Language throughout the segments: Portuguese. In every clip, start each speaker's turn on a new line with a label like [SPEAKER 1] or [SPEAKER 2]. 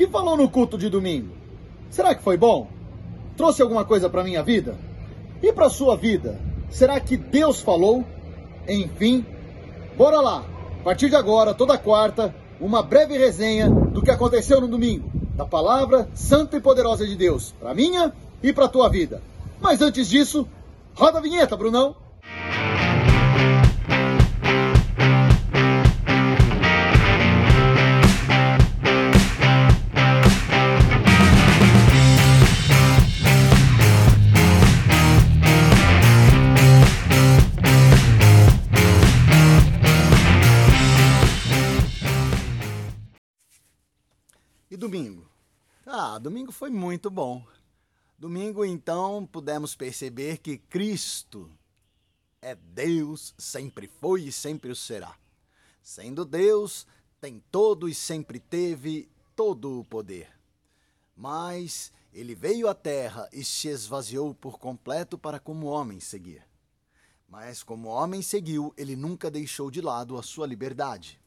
[SPEAKER 1] que falou no culto de domingo? Será que foi bom? Trouxe alguma coisa para minha vida? E para sua vida? Será que Deus falou? Enfim, bora lá. A partir de agora, toda quarta, uma breve resenha do que aconteceu no domingo, da palavra santa e poderosa de Deus, para minha e para tua vida. Mas antes disso, roda a vinheta, Brunão. Domingo? Ah, domingo foi muito bom. Domingo, então, pudemos perceber que Cristo é Deus, sempre foi e sempre o será. Sendo Deus, tem todo e sempre teve todo o poder. Mas ele veio à terra e se esvaziou por completo para como homem seguir. Mas como homem seguiu, ele nunca deixou de lado a sua liberdade.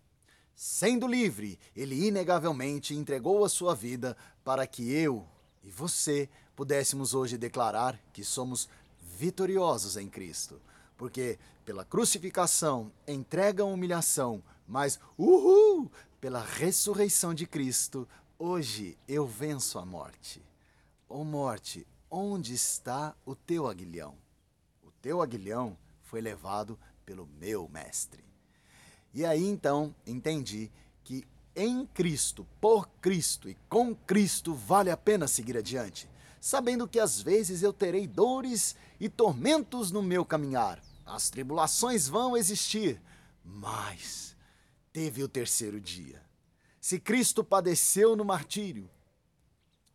[SPEAKER 1] Sendo livre, ele inegavelmente entregou a sua vida para que eu e você pudéssemos hoje declarar que somos vitoriosos em Cristo. Porque pela crucificação, entrega a humilhação, mas uhul, pela ressurreição de Cristo, hoje eu venço a morte. Ô oh, morte, onde está o teu aguilhão? O teu aguilhão foi levado pelo meu mestre. E aí então entendi que em Cristo, por Cristo e com Cristo vale a pena seguir adiante, sabendo que às vezes eu terei dores e tormentos no meu caminhar. As tribulações vão existir, mas teve o terceiro dia. Se Cristo padeceu no martírio,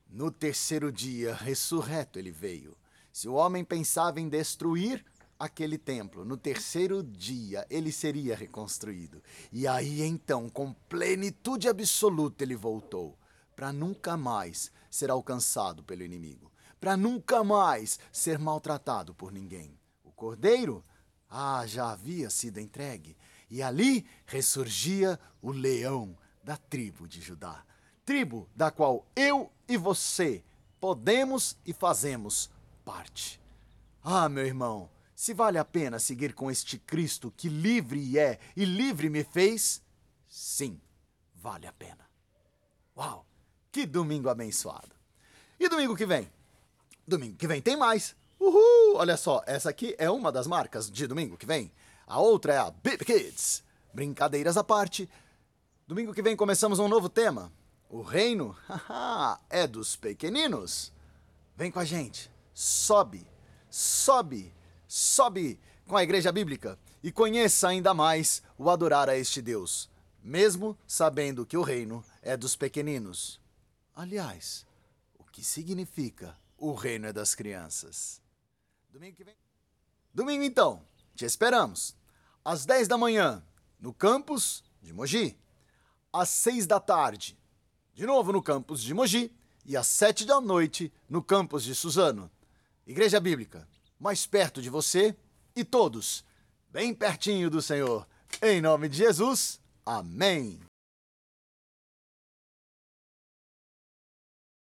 [SPEAKER 1] no terceiro dia ressurreto ele veio. Se o homem pensava em destruir, aquele templo, no terceiro dia, ele seria reconstruído. E aí então, com plenitude absoluta, ele voltou, para nunca mais ser alcançado pelo inimigo, para nunca mais ser maltratado por ninguém. O cordeiro, ah, já havia sido entregue, e ali ressurgia o leão da tribo de Judá, tribo da qual eu e você podemos e fazemos parte. Ah, meu irmão, se vale a pena seguir com este Cristo que livre é e livre me fez, sim, vale a pena. Uau, que domingo abençoado. E domingo que vem? Domingo que vem tem mais. Uhul! Olha só, essa aqui é uma das marcas de domingo que vem. A outra é a Bip Kids. Brincadeiras à parte. Domingo que vem começamos um novo tema. O reino é dos pequeninos. Vem com a gente. Sobe, sobe sobe com a Igreja Bíblica e conheça ainda mais o adorar a este Deus, mesmo sabendo que o reino é dos pequeninos. Aliás, o que significa o reino é das crianças? Domingo que vem? Domingo então, te esperamos. Às 10 da manhã, no campus de Mogi. Às 6 da tarde, de novo no campus de Mogi. E às 7 da noite, no campus de Suzano. Igreja Bíblica, mais perto de você e todos bem pertinho do Senhor. Em nome de Jesus, amém.